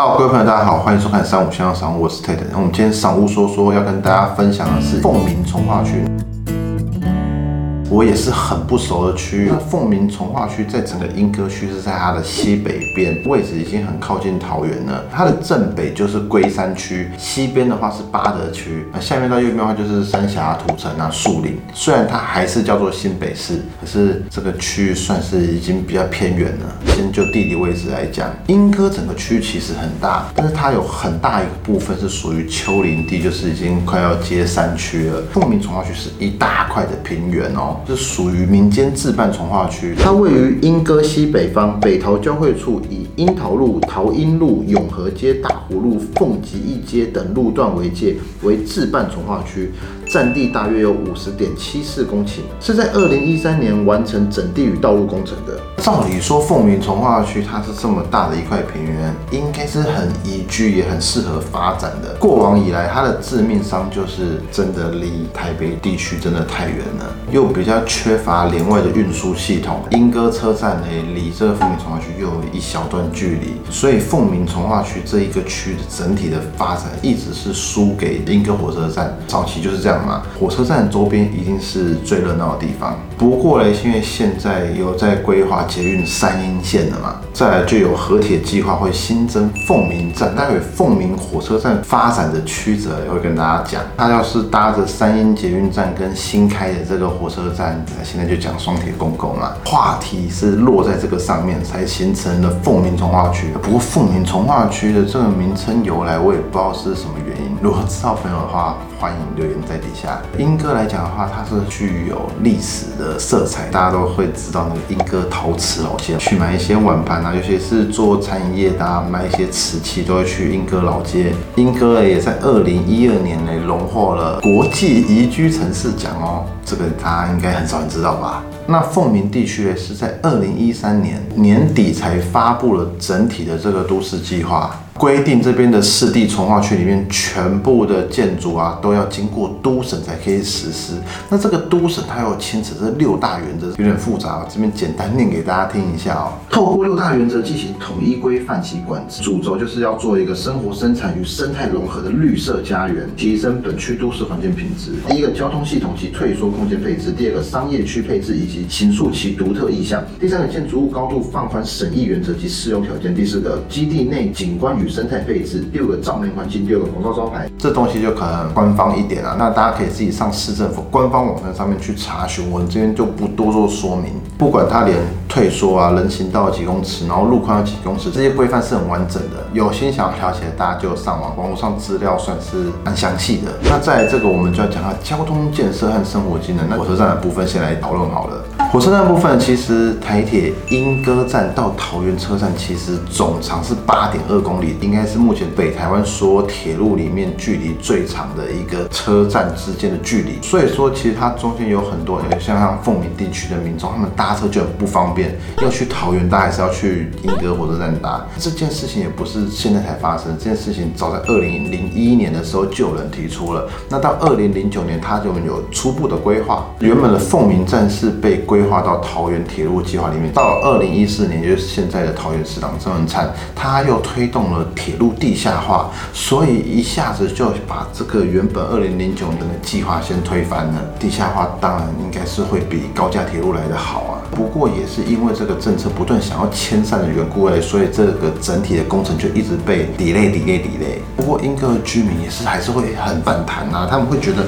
Hello，各位朋友，大家好，欢迎收看三五香商务，我是 Ted。我们今天商务说说要跟大家分享的是凤鸣从化区。我也是很不熟的区域。那凤鸣从化区在整个莺歌区是在它的西北边，位置已经很靠近桃园了。它的正北就是龟山区，西边的话是八德区，那下面到右边的话就是三峡、土城啊、树林。虽然它还是叫做新北市，可是这个区域算是已经比较偏远了。先就地理位置来讲，莺歌整个区域其实很大，但是它有很大一个部分是属于丘陵地，就是已经快要接山区了。凤鸣从化区是一大块的平原哦。是属于民间自办从化区，它位于莺歌西北方，北桃交汇处，以樱桃路、桃荫路、永和街、大湖路、凤吉一街等路段为界，为自办从化区。占地大约有五十点七四公顷，是在二零一三年完成整地与道路工程的。照理说，凤鸣从化区它是这么大的一块平原，应该是很宜居，也很适合发展的。过往以来，它的致命伤就是真的离台北地区真的太远了，又比较缺乏连外的运输系统。莺歌车站呢，离这个凤鸣从化区又有一小段距离，所以凤鸣从化区这一个区的整体的发展一直是输给莺歌火车站。早期就是这样。火车站周边一定是最热闹的地方。不过嘞，因为现在有在规划捷运三阴线了嘛，再来就有和铁计划会新增凤鸣站。待会凤鸣火车站发展的曲折也会跟大家讲。他要是搭着三阴捷运站跟新开的这个火车站，现在就讲双铁共构嘛。话题是落在这个上面，才形成了凤鸣从化区。不过凤鸣从化区的这个名称由来，我也不知道是什么原因。如果知道朋友的话，欢迎留言在底下。英哥来讲的话，它是具有历史的色彩，大家都会知道那个莺歌陶瓷老街，去买一些碗盘啊，尤其是做餐饮业的，买一些瓷器都会去莺歌老街。莺歌也在二零一二年呢荣获了国际宜居城市奖哦，这个大家应该很少人知道吧？那凤鸣地区呢，是在二零一三年年底才发布了整体的这个都市计划。规定这边的市地从化区里面全部的建筑啊，都要经过都审才可以实施。那这个都审它要牵扯这六大原则，有点复杂，这边简单念给大家听一下哦。透过六大原则进行统一规范及管制，主轴就是要做一个生活生产与生态融合的绿色家园，提升本区都市环境品质。第一个交通系统及退缩空间配置，第二个商业区配置以及形塑其独特意向，第三个建筑物高度放宽审议原则及适用条件，第四个基地内景观与生态配置，六个照明环境，六个广告招牌，这东西就可能官方一点啊，那大家可以自己上市政府官方网站上面去查询，我这边就不多做说明。不管它连退缩啊，人行道几公尺，然后路宽要几公尺，这些规范是很完整的。有心想要了解，大家就上网，网络上资料算是蛮详细的。那在这个我们就要讲到交通建设和生活机能，那火车站的部分先来讨论好了。火车站部分，其实台铁莺歌站到桃园车站，其实总长是八点二公里，应该是目前北台湾所有铁路里面距离最长的一个车站之间的距离。所以说，其实它中间有很多，像像凤鸣地区的民众，他们搭车就很不方便，要去桃园搭还是要去莺歌火车站搭。这件事情也不是现在才发生，这件事情早在二零零一年的时候就有人提出了。那到二零零九年，它就有初步的规划。原本的凤鸣站是被规规划到桃园铁路计划里面，到二零一四年，就是现在的桃园市长郑文灿，他又推动了铁路地下化，所以一下子就把这个原本二零零九年的计划先推翻了。地下化当然应该是会比高架铁路来的好啊，不过也是因为这个政策不断想要迁散的缘故哎，所以这个整体的工程就一直被 delay delay delay。不过英格居民也是还是会很反弹啊，他们会觉得。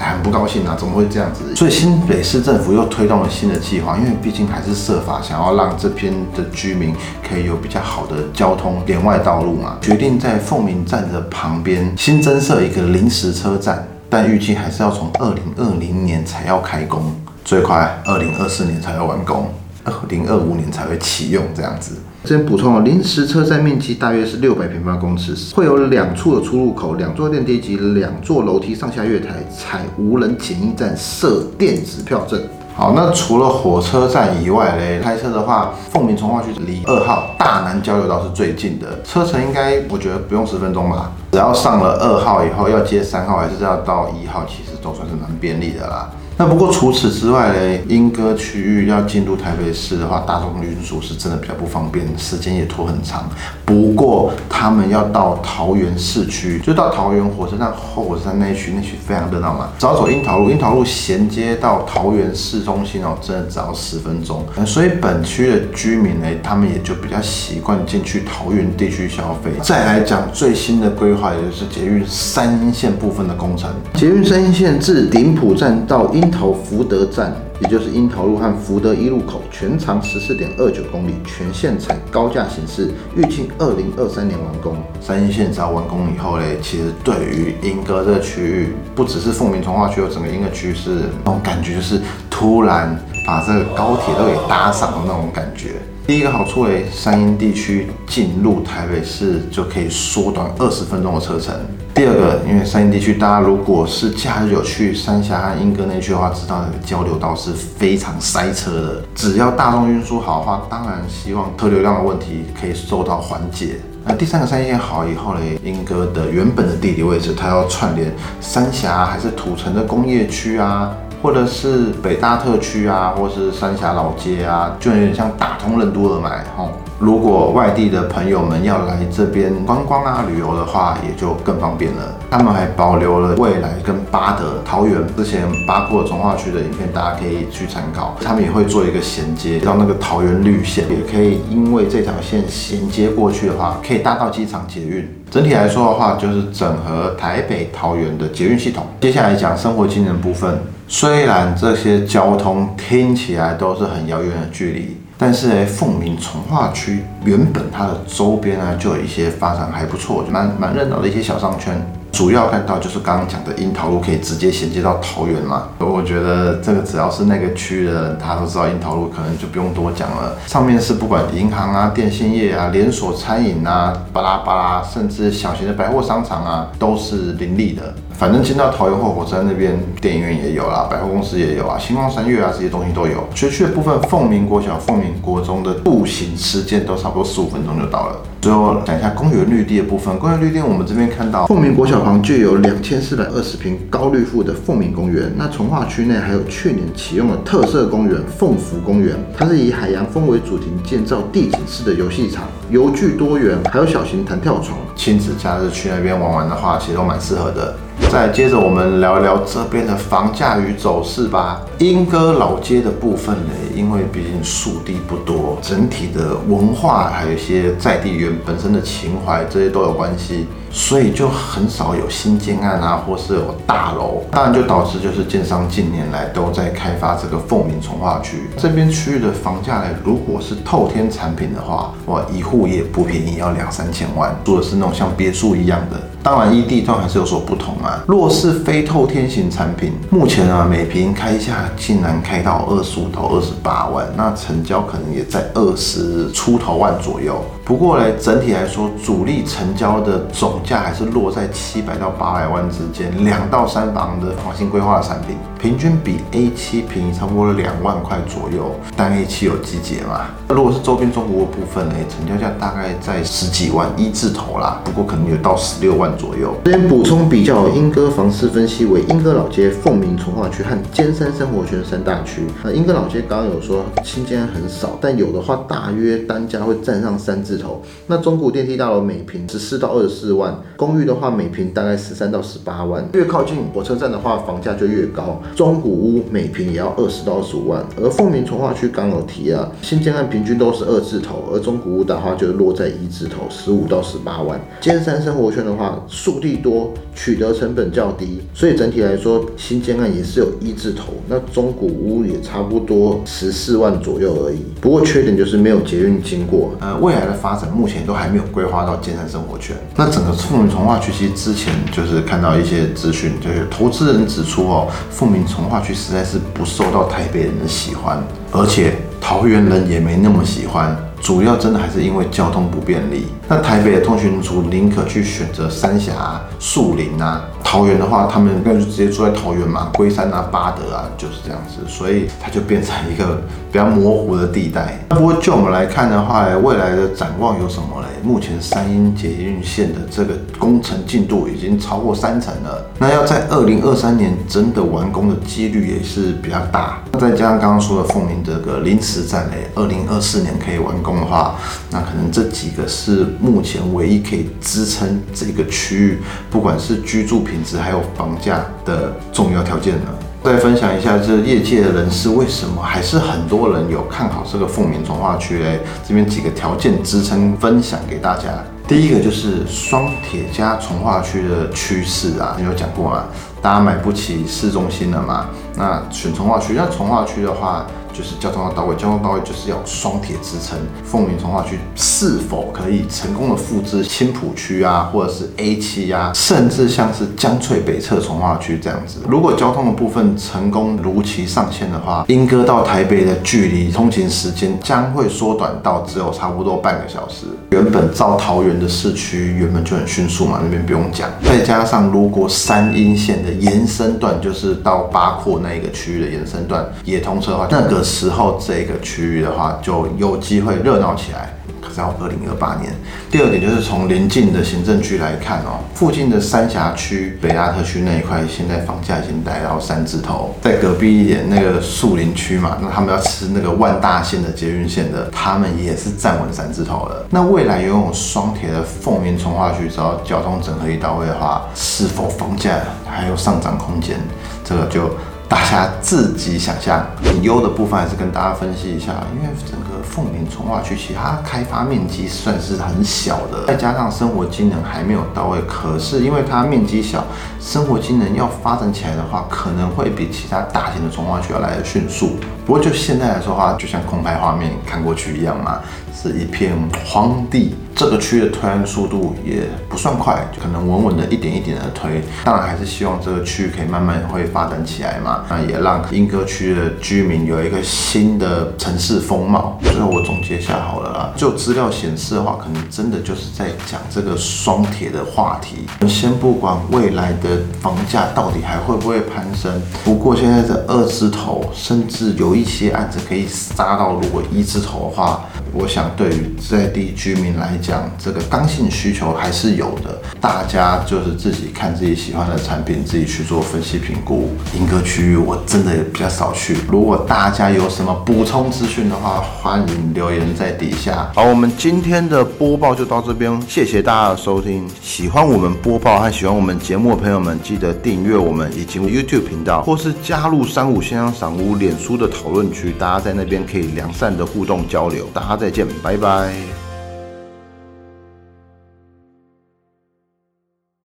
很不高兴啊，怎么会这样子？所以新北市政府又推动了新的计划，因为毕竟还是设法想要让这边的居民可以有比较好的交通连外道路嘛，决定在凤鸣站的旁边新增设一个临时车站，但预计还是要从二零二零年才要开工，最快二零二四年才要完工，二零二五年才会启用这样子。这边补充了，临时车站面积大约是六百平方公尺，会有两处的出入口，两座电梯及两座楼梯上下月台，采无人检疫站，设电子票证。好，那除了火车站以外嘞，开车的话，凤鸣从化区离二号大南交流道是最近的，车程应该我觉得不用十分钟吧。只要上了二号以后要接三号，还是要到一号，其实都算是蛮便利的啦。那不过除此之外呢，莺歌区域要进入台北市的话，大众运输是真的比较不方便，时间也拖很长。不过他们要到桃园市区，就到桃园火车站后火车站那区，那区非常热闹嘛。只要走樱桃路，樱桃路衔接到桃园市中心哦，真的只要十分钟。所以本区的居民呢，他们也就比较习惯进去桃园地区消费。再来讲最新的规划，也就是捷运三线部分的工程。捷运三线自顶埔站到樱桃福德站，也就是樱桃路和福德一路口，全长十四点二九公里，全线采高架形式，预计二零二三年完工。三阴线只要完工以后嘞，其实对于莺歌这个区域，不只是凤鸣从化区，有整个莺歌区是那种感觉，就是突然把这个高铁都给搭上的那种感觉。第一个好处嘞，三阴地区进入台北市就可以缩短二十分钟的车程。第二个，因为三阴地区，大家如果是假日有去三峡和莺歌那区的话，知道那个交流道是非常塞车的。只要大众运输好的话，当然希望车流量的问题可以受到缓解。那第三个三线好以后呢，莺歌的原本的地理位置，它要串联三峡还是土城的工业区啊。或者是北大特区啊，或是三峡老街啊，就有点像打通任督二脉吼。如果外地的朋友们要来这边观光啊、旅游的话，也就更方便了。他们还保留了未来跟巴德、桃园之前八廓从化区的影片，大家可以去参考。他们也会做一个衔接到那个桃园绿线，也可以因为这条线衔接过去的话，可以搭到机场捷运。整体来说的话，就是整合台北、桃园的捷运系统。接下来讲生活机能部分。虽然这些交通听起来都是很遥远的距离，但是呢，凤鸣从化区原本它的周边呢，就有一些发展还不错，蛮蛮热闹的一些小商圈。主要看到就是刚刚讲的樱桃路可以直接衔接到桃园嘛，我觉得这个只要是那个区的人，他都知道樱桃路，可能就不用多讲了。上面是不管银行啊、电信业啊、连锁餐饮啊、巴拉巴拉，甚至小型的百货商场啊，都是林立的。反正进到桃园后火车站那边，电影院也有啦，百货公司也有啊，星光三月啊这些东西都有。学区的部分，凤鸣国小、凤鸣国中的步行时间都差不多十五分钟就到了。最后讲一下公园绿地的部分，公园绿地我们这边看到凤鸣国小旁就有两千四百二十平高绿覆的凤鸣公园。那从化区内还有去年启用的特色公园凤福公园，它是以海洋风为主题建造地景式的游戏场，游具多元，还有小型弹跳床。亲子假日去那边玩玩的话，其实都蛮适合的。再接着我们聊一聊这边的房价与走势吧。莺歌老街的部分呢，因为毕竟树地不多，整体的文化还有一些在地人本身的情怀，这些都有关系。所以就很少有新建案啊，或是有大楼，当然就导致就是建商近年来都在开发这个凤鸣从化区这边区域的房价呢，如果是透天产品的话，哇，一户也不便宜，要两三千万，住的是那种像别墅一样的。当然，一地段还是有所不同啊。若是非透天型产品，目前啊每平开价竟然开到二十五到二十八万，那成交可能也在二十出头万左右。不过呢，整体来说，主力成交的总价还是落在七百到八百万之间，两到三房的房型规划的产品，平均比 A 七便宜差不多两万块左右。但 A 七有季节嘛？如果是周边中国的部分呢，成交价大概在十几万一字头啦，不过可能有到十六万左右。这边补充比较，英歌房市分析为英歌老街、凤鸣从化区和尖山生活圈三大区。那英歌老街刚刚有说新建很少，但有的话大约单价会占上三字头。那中古电梯大楼每平十四到二十四万，公寓的话每平大概十三到十八万。越靠近火车站的话，房价就越高。中古屋每平也要二十到二十五万。而凤鸣从化区刚有提啊，新建案平均都是二字头，而中古屋的话就落在一字头，十五到十八万。尖山生活圈的话，树地多，取得成本较低，所以整体来说，新建案也是有一字头。那中古屋也差不多十四万左右而已。不过缺点就是没有捷运经过。呃，未来的发展目前都还没有规划到尖山生活圈。那整个富民从化区其实之前就是看到一些资讯，就是投资人指出哦，富民从化区实在是不受到台北人的喜欢，而且桃园人也没那么喜欢。主要真的还是因为交通不便利。那台北的通讯族宁可去选择三峡、树林啊。桃园的话，他们那就直接住在桃园嘛，龟山啊、八德啊，就是这样子，所以它就变成一个比较模糊的地带。不过就我们来看的话，未来的展望有什么嘞？目前三阴捷运线的这个工程进度已经超过三成了，那要在二零二三年真的完工的几率也是比较大。再加上刚刚说的凤鸣这个临时站嘞，二零二四年可以完工的话，那可能这几个是目前唯一可以支撑这个区域，不管是居住品质还有房价的重要条件呢。再分享一下，这业界的人士为什么还是很多人有看好这个凤鸣从化区嘞？这边几个条件支撑，分享给大家。第一个就是双铁加从化区的趋势啊，你有讲过嘛？大家买不起市中心了嘛？那选从化区，那从化区的话。就是交通要到位，交通到位就是要双铁支撑。凤鸣从化区是否可以成功的复制青浦区啊，或者是 A 七啊，甚至像是江翠北侧从化区这样子？如果交通的部分成功如期上线的话，莺歌到台北的距离通勤时间将会缩短到只有差不多半个小时。原本造桃园的市区原本就很迅速嘛，那边不用讲。再加上如果三阴线的延伸段，就是到八廓那一个区域的延伸段也通车的话，那个。时候这个区域的话，就有机会热闹起来。可是要二零二八年。第二点就是从邻近的行政区来看哦，附近的三峡区、北拉特区那一块，现在房价已经来到三字头。在隔壁一点那个树林区嘛，那他们要吃那个万大线的捷运线的，他们也是站稳三字头了。那未来拥有双铁的凤鸣从化区，只要交通整合一到位的话，是否房价还有上涨空间？这个就。大家自己想象，很优的部分还是跟大家分析一下，因为整个凤鸣从化区其实它开发面积算是很小的，再加上生活机能还没有到位，可是因为它面积小，生活机能要发展起来的话，可能会比其他大型的从化区要来的迅速。不过就现在来说的话，就像空拍画面看过去一样嘛，是一片荒地。这个区的推案速度也不算快，可能稳稳的一点一点的推。当然还是希望这个区可以慢慢会发展起来嘛，那也让英歌区的居民有一个新的城市风貌。最后我总结一下好了啦，就资料显示的话，可能真的就是在讲这个双铁的话题。先不管未来的房价到底还会不会攀升，不过现在的二字头，甚至有一些案子可以杀到如果一字头的话，我想对于在地居民来讲。这个刚性需求还是有的，大家就是自己看自己喜欢的产品，自己去做分析评估。莺歌区域我真的也比较少去，如果大家有什么补充资讯的话，欢迎留言在底下。好，我们今天的播报就到这边，谢谢大家的收听。喜欢我们播报和喜欢我们节目的朋友们，记得订阅我们以及 YouTube 频道，或是加入三五先生赏屋脸书的讨论区，大家在那边可以良善的互动交流。大家再见，拜拜。